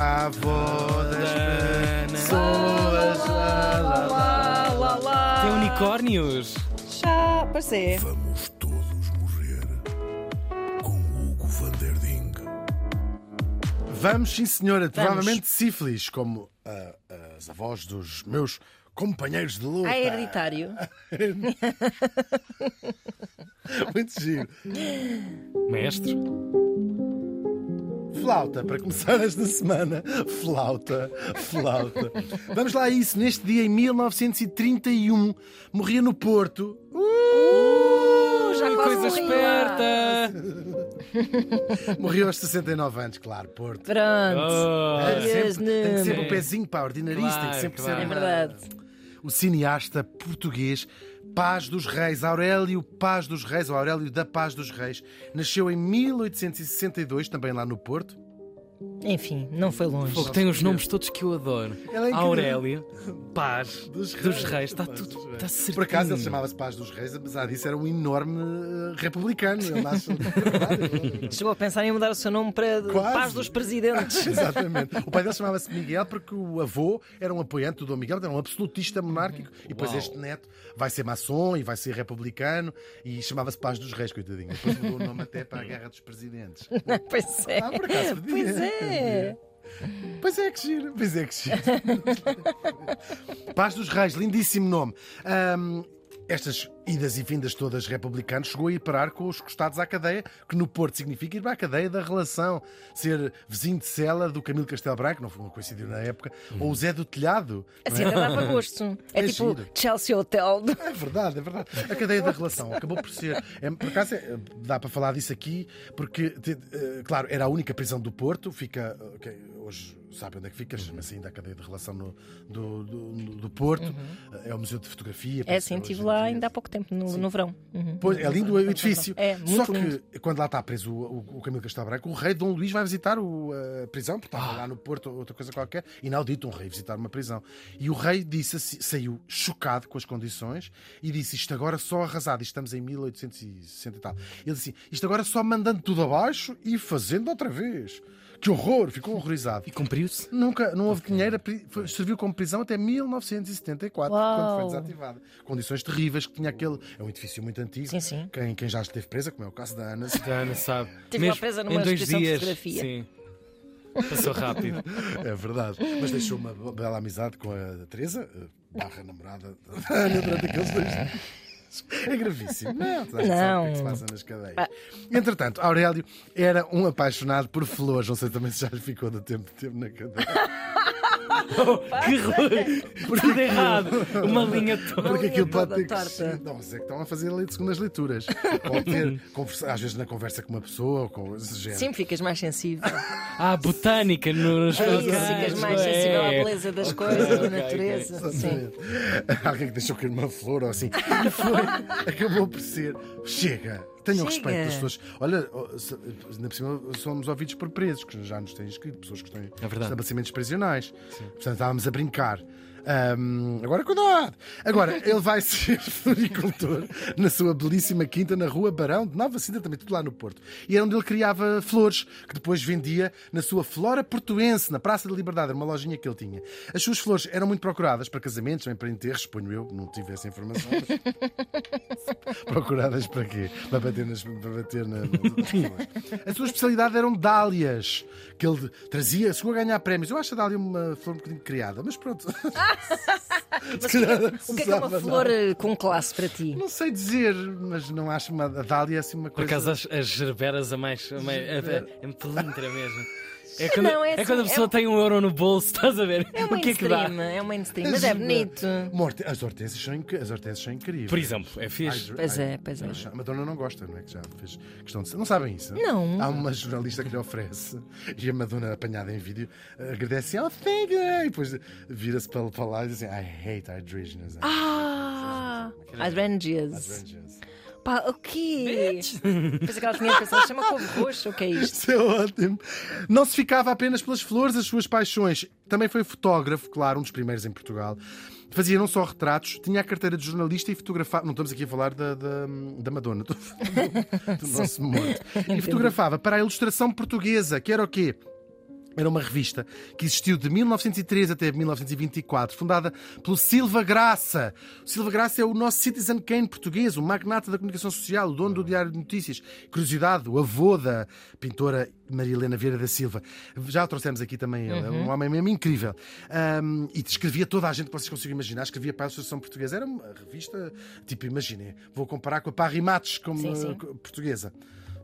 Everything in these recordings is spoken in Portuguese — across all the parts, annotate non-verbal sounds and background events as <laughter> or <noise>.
A avó das pessoas. lá, lá, lá. Lá. Tem unicórnios. Já, pareceu. Vamos todos morrer com Hugo van der Ding. Vamos, sim, senhora. Provavelmente sífilis, como ah, as avós dos meus companheiros de luta. Ah, é hereditário. <laughs> Muito giro. Mestre. Flauta, para começar esta semana. Flauta, flauta. Vamos lá a isso. Neste dia, em 1931, morria no Porto. Uh, já quase Coisa esperta. <laughs> Morreu aos 69 anos, claro, Porto. Pronto. Oh. É, sempre, tem que ser um pezinho para ordinarista, tem que Claro, sempre claro. ser É verdade. o cineasta português Paz dos Reis, Aurélio Paz dos Reis, ou Aurélio da Paz dos Reis, nasceu em 1862, também lá no Porto. Enfim, não foi longe. Fogo, tem os nomes todos que eu adoro. Ela é. Aurélia, Paz, Dos dos, Reis. Reis. Está Paz tudo. Reis. Está certinho. Por acaso ele chamava-se Paz dos Reis, apesar disso era um enorme eh, republicano. Ele nasce <laughs> Chegou a pensar em mudar o seu nome para Quase. Paz dos Presidentes. <laughs> Exatamente. O pai dele chamava-se Miguel porque o avô era um apoiante do Dom Miguel, era um absolutista monárquico. E depois Uau. este neto vai ser maçom e vai ser republicano e chamava-se Paz dos Reis, coitadinho. Depois mudou o nome até para a Guerra dos Presidentes. <laughs> pois é. Ah, por acaso podia. Pois é. Pois é que giro, pois é que giro. <laughs> Paz dos Reis, lindíssimo nome. Ahm, estas idas e vindas todas republicanas chegou a ir parar com os costados à cadeia, que no Porto significa ir para a cadeia da relação. Ser vizinho de cela do Camilo Castelo Branco, não foi uma coincidiu na época, ou o Zé do Telhado. não Assim é? até dava gosto. <laughs> É, É tipo giro. Chelsea Hotel. <laughs> É verdade, é verdade. A cadeia da relação acabou por ser. É, por acaso, é, dá para falar disso aqui, porque, te- eh, claro, era a única prisão do Porto, fica. ok, hoje sabe onde é que fica, chama-se ainda a cadeia de relação no- do, do, do Porto. É o Museu de Fotografia. É sim, estive lá ainda há pouco tempo, no, no verão. Uhum. Pois, é lindo o edifício. É, muito Só que lindo. quando lá está preso o, o, o Camilo Castelo Branco, o rei Dom Luís vai visitar o, a prisão, porque Ah. estava lá no Porto ou outra coisa qualquer. Inaudito um rei visitar uma prisão. E o rei disse assim- saiu chocado com as condições e disse: Isto agora só arrasado, estamos em 1860 e tal. Ele disse: Isto agora só mandando tudo abaixo e fazendo outra vez. Que horror! Ficou horrorizado. E cumpriu-se. Nunca, não houve dinheiro, a pri- foi- serviu como prisão até 1974, quando foi Uau. desativada. Condições terríveis que tinha aquele. É um edifício muito antigo. Sim, sim. Quem, quem já esteve presa, como é o caso da Ana, A Ana sabe. Estive lá Mesmo presa numa exposição de dias. fotografia. Sim. Passou rápido. <laughs> é verdade. Mas deixou uma bela amizade com a Teresa, eh, barra namorada da Ana, durante aqueles dois dias. <laughs> É gravíssimo. Não, gente sabe o que é que se Não. passa nas cadeias. Ah. Entretanto, Aurélio era um apaixonado por flores. Não sei também se já lhe ficou do tempo de tempo na cadeia. <laughs> <laughs> que ru- Tudo errado. Uma linha toda. Porque aquilo pode ter que. Não, mas é que estão a fazer ali de segundas leituras. Pode ter, <laughs> conversa- às vezes na conversa com uma pessoa, ou com esse género. Sim, ficas mais sensível. Ah, botânica nos É isso, ficas mais sensível à É. beleza das coisas, da natureza. Sim. Alguém que deixou cair uma flor ou assim. E foi, acabou por ser. Chega! Tenham Chega. respeito pelas pessoas. Olha, por cima somos ouvidos por presos, que já nos têm escrito, pessoas que estão em É estabelecimentos prisionais. Portanto, estávamos a brincar. Ahm, agora cuidado! Agora, ele vai <laughs> ser floricultor na sua belíssima quinta na Rua Barão de Nova Cinta, também tudo lá no Porto. E era onde ele criava flores, que depois vendia na sua Flora Portuense, na Praça da Liberdade, era uma lojinha que ele tinha. As suas flores eram muito procuradas para casamentos, também para enterros, suponho eu, não tive essa informação. mas- <laughs> procuradas para quê? Para bater, nas, para bater na. A sua especialidade eram dálias, que ele trazia, chegou a ganhar prémios. Eu acho a dália uma flor um bocadinho criada, mas pronto. <laughs> Mas <laughs> o que, é, o que é que é uma flor eh, com classe para ti? Não sei dizer, mas não acho uma a dália assim uma Por coisa. acaso as, as gerberas a mais. A mais é, é, é pelintra mesmo. <laughs> É quando, Não, é é quando a assim, pessoa é- tem um euro no bolso, <laughs> estás a ver? É um o que é que dá? mainstream, é um mainstream, mas é bonito. Uma horte- As hortênsias são, inc- as hortênsias são incríveis. Por exemplo, é fixe. Pois é, pois é. A Madonna não gosta, não é? Que já fez questão de. Não sabem isso? Não. Há uma jornalista que lhe oferece e a Madonna, apanhada em vídeo, agradece oh, thank you. E depois vira-se para, lá e diz assim: I hate hydrangeas. Ah, hydrangeas. Pá, o quê? Pensei que ela tinha pensado, chama couve roxo, o que é isto? Isso é ótimo. Não se ficava apenas pelas flores, as suas paixões. Também foi fotógrafo, claro, um dos primeiros em Portugal. Fazia não só retratos, tinha a carteira de jornalista e fotografava. Não estamos aqui a falar da, da, da Madonna, <laughs> do, do <laughs> nosso morto. E fotografava para a ilustração portuguesa, que era o quê? Era uma revista que existiu de 1913 até 1924, fundada pelo Silva Graça. O Silva Graça é o nosso Citizen Kane português, o magnata da comunicação social, o dono do Diário de Notícias. Curiosidade, o avô da pintora Maria Helena Vieira da Silva. Já o trouxemos aqui também ele, é um homem mesmo incrível. Um, e descrevia toda a gente que vocês conseguem imaginar. Escrevia para a Associação Portuguesa. Era uma revista, tipo, imaginem, vou comparar com a Parry Matos como Sim, sim. portuguesa.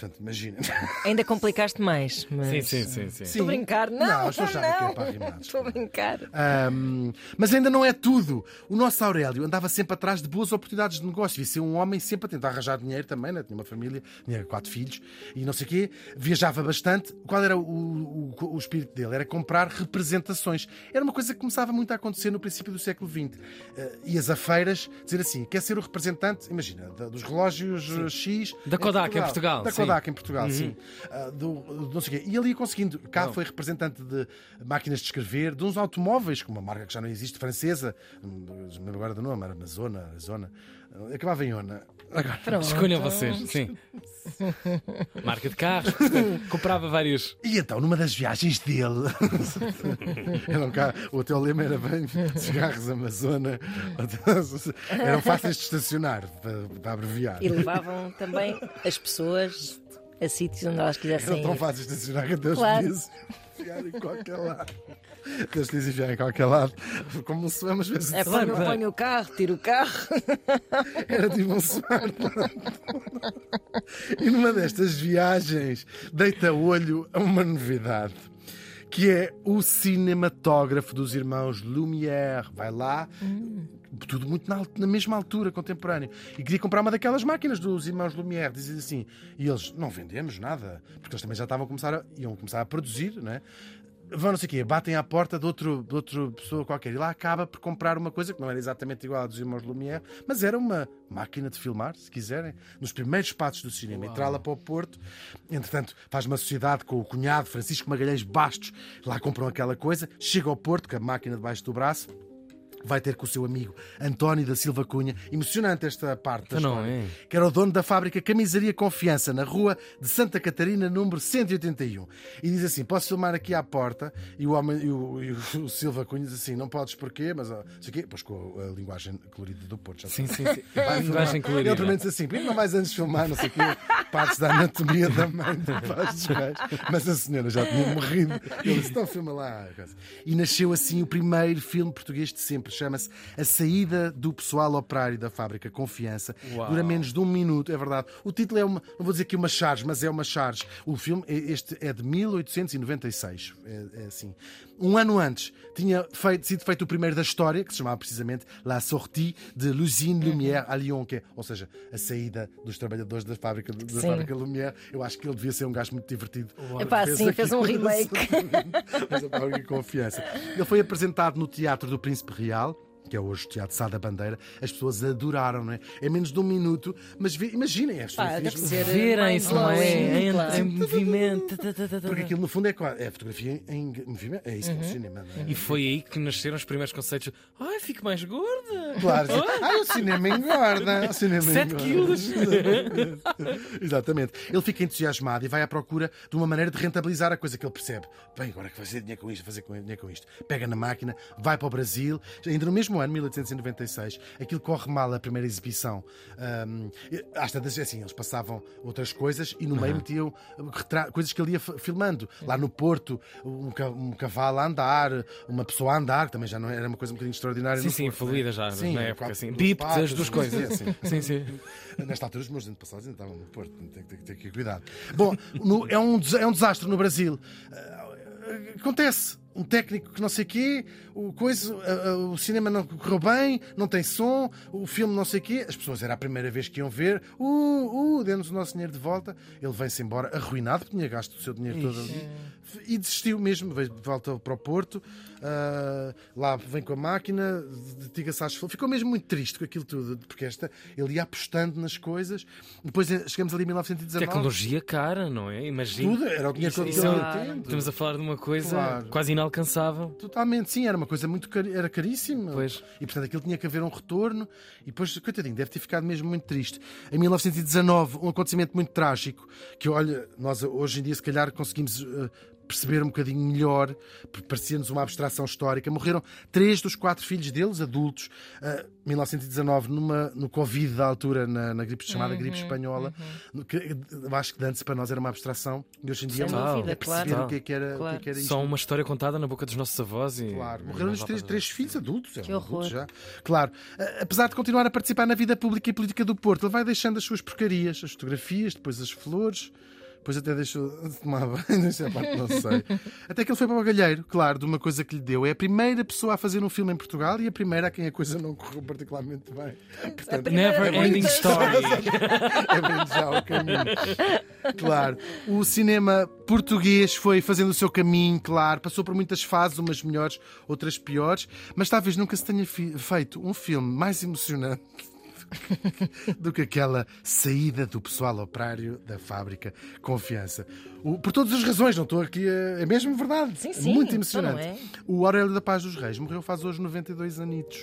Portanto, imaginem. Ainda complicaste mais. Mas... Sim, sim, sim, sim. Estou a brincar, não. Não, as pessoas sabem que é não. para arrimados. Estou a brincar. Ahm, mas ainda não é tudo. O nosso Aurélio andava sempre atrás de boas oportunidades de negócio e ser um homem sempre a tentar arranjar dinheiro também, né? tinha uma família, tinha quatro filhos e não sei o quê. Viajava bastante. Qual era o, o- o espírito dele? Era comprar representações. Era uma coisa que começava muito a acontecer no princípio do século XX. Uh, ias a feiras dizer assim: quer ser o representante, imagina, da- dos relógios uh, X. Da Kodak em Portugal, Da sim. Kodak em Portugal, sim. Ah, do, do não sei o quê. E ia conseguindo. Cá Não. foi representante de máquinas de escrever, de uns automóveis, com uma marca que já não existe, francesa, lembro agora do nome, era Amazona, Arizona. Ah, Acabava em Ona. Agora. Escolham vocês, sim. <laughs> Marca de carros. Comprava vários. E então, numa das viagens dele, <laughs> era um carro, o teu lema era bem cigarros Amazona, <laughs> eram fáceis de estacionar, para, para abreviar. E levavam também as pessoas a sítios onde elas quisessem tão ir. fáceis de estacionar que os Claro. podias enfiar em qualquer lado. Os podias enfiar em qualquer lado. Como é uma espécie de É ponho, claro. ponho o carro, tiro o carro. <laughs> Era tipo um smartphone. E numa destas viagens, deita olho a uma novidade. Que é o cinematógrafo dos irmãos Lumière. Vai lá, tudo muito na, na mesma altura, contemporâneo. E queria comprar uma daquelas máquinas dos irmãos Lumière. Dizem assim. E eles, não vendemos nada. Porque eles também já estavam a começar a, iam começar a produzir, não é? Vão não sei o quê, batem à porta de, outro, de outra pessoa qualquer e lá acaba por comprar uma coisa que não era exatamente igual à dos irmãos Lumière, mas era uma máquina de filmar, se quiserem, nos primeiros passos do cinema. E trá-la para o Porto. Entretanto, faz uma sociedade com o cunhado Francisco Magalhães Bastos. Lá compram aquela coisa, chega ao Porto com a máquina debaixo do braço. Vai ter com o seu amigo António da Silva Cunha. Emocionante esta parte da Então não história. é? Que era o dono da fábrica Camisaria Confiança, na rua de Santa Catarina, número 181. E diz assim: Posso filmar aqui à porta? E o, homem, e o, e o <laughs> Silva Cunha diz assim: Não podes porquê, mas sei quê. Pois com a, a linguagem colorida do Porto. Já Sim, sim, sim. Vai Linguagem colorida. Ele primeiro diz assim: "Por que não vais antes filmar, não sei o quê, partes da anatomia da mãe dos. Mas a senhora já tinha morrido. Ele disse: Então filma lá. a coisa." E nasceu assim o primeiro filme português de sempre. Chama-se A Saída do Pessoal Operário da Fábrica Confiança. Uau. Dura menos de um minuto, é verdade. O título é uma, não vou dizer que uma charge, mas é uma charge. O filme, é- este é de 1896. É, é assim. Um ano antes tinha feito- sido feito o primeiro da história, que se chamava precisamente La Sortie de l'usine Lumière à Lyon, que é, ou seja, a saída dos trabalhadores da fábrica, da Sim. fábrica Lumière. Eu acho que ele devia ser um gajo muito divertido. Epá, sim, fez um remake. <laughs> Fez a confiança. Ele foi apresentado no Teatro do Príncipe Real. Que é hoje o Teatro Sá da Bandeira, as pessoas adoraram, não é? É menos de um minuto, mas vê- imaginem as Pá, fotografias. ser- Verem-se, não é? Em, claro. em movimento. Porque aquilo no fundo é, é fotografia em movimento, é isso que é o Uhum. cinema. não é? E foi aí que nasceram os primeiros conceitos. Ai, fico mais gorda. Claro, sim. ah, o cinema engorda. O cinema Sete engorda. quilos. <laughs> Exatamente. Ele fica entusiasmado e vai à procura de uma maneira de rentabilizar a coisa que ele percebe. Bem, agora que fazer dinheiro com isto, fazer com- dinheiro com isto. Pega na máquina, vai para o Brasil. Ainda no mesmo ano, 1896, aquilo corre mal a primeira exibição. Um, às tantas, assim, eles passavam outras coisas e no meio metiam retra- coisas que ele ia filmando. Lá no Porto, um, ca- um cavalo a andar, uma pessoa a andar, que também já não era uma coisa um bocadinho extraordinária. Sim, sim, Porto, né? já Sim, na época. Assim. patas, as duas coisas. sim, Sim, sim. <laughs> Nesta altura, os meus antepassados ainda estavam no Porto, tem que ter, que cuidado. Bom, no- é, um, é um desastre no Brasil. Ah, Acontece. Um técnico que não sei quê, o, coisa, o cinema não correu bem, não tem som, o filme não sei quê. As pessoas era a primeira vez que iam ver. Uh, uh, dê-nos o nosso dinheiro de volta. Ele vem-se embora arruinado, porque tinha gasto o seu dinheiro todo ali. E desistiu mesmo, veio de volta para o Porto. ah, lá vem com a máquina, dedica-se às Ficou mesmo muito triste com aquilo tudo, porque esta, ele ia apostando nas coisas. Depois eh, chegamos ali em 1919. Tecnologia cara, não é? Imagina. Tudo, era o dinheiro todo que Isso ele é-. Estamos a falar de uma coisa Claro. quase inalcançável. Totalmente, sim, era uma coisa muito cari... era caríssima. Pois. E portanto aquilo tinha que haver um retorno. E depois, coitadinho, deve ter ficado mesmo muito triste. Em 1919, um acontecimento muito trágico, que olha, nós hoje em dia se calhar conseguimos. eh, perceber um bocadinho melhor, porque parecia-nos uma abstração histórica. Morreram três dos quatro filhos deles, adultos, uh, 1919, numa, no Covid da altura, na, na gripe chamada gripe espanhola. no que, eu acho que antes para nós era uma abstração e hoje em dia Sem é, dúvida, é perceber claro. o, que é que era, o que é Claro. que era isto. Só uma história contada na boca dos nossos avós e. Claro, morreram-nos não três, três filhos adultos. é Que um adulto horror. já. Claro, A- apesar de continuar a participar na vida pública e política do Porto, ele vai deixando as suas porcarias, as fotografias, depois as flores. Depois até deixou de tomar banho, <laughs> essa parte não sei. Até que ele foi para o Galheiro, claro, de uma coisa que lhe deu. É a primeira pessoa a fazer um filme em Portugal e a primeira a quem a coisa não correu particularmente bem. Portanto, Never ending story. <laughs> é bem já o caminho. Claro. O cinema português foi fazendo o seu caminho, claro. Passou por muitas fases, umas melhores, outras piores. Mas talvez nunca se tenha feito um filme mais emocionante <laughs> do que aquela saída do pessoal operário da fábrica Confiança. O- por todas as razões, não estou aqui a... É mesmo verdade. Sim, sim, Muito então emocionante. é? O Aurélio da Paz dos Reis morreu faz hoje 92 anitos.